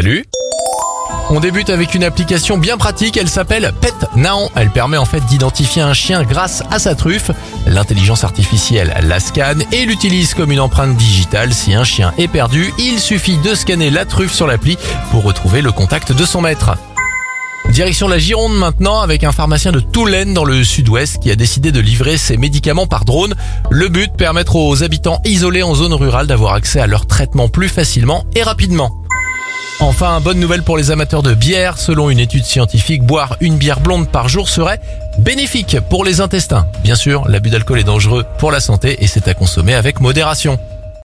Salut on débute avec une application bien pratique, elle s'appelle Pet Now. Elle permet en fait d'identifier un chien grâce à sa truffe. L'intelligence artificielle la scanne et l'utilise comme une empreinte digitale. Si un chien est perdu, il suffit de scanner la truffe sur l'appli pour retrouver le contact de son maître. Direction la Gironde maintenant avec un pharmacien de Toulaine dans le sud-ouest qui a décidé de livrer ses médicaments par drone. Le but, permettre aux habitants isolés en zone rurale d'avoir accès à leur traitement plus facilement et rapidement. Enfin, bonne nouvelle pour les amateurs de bière. Selon une étude scientifique, boire une bière blonde par jour serait bénéfique pour les intestins. Bien sûr, l'abus d'alcool est dangereux pour la santé et c'est à consommer avec modération.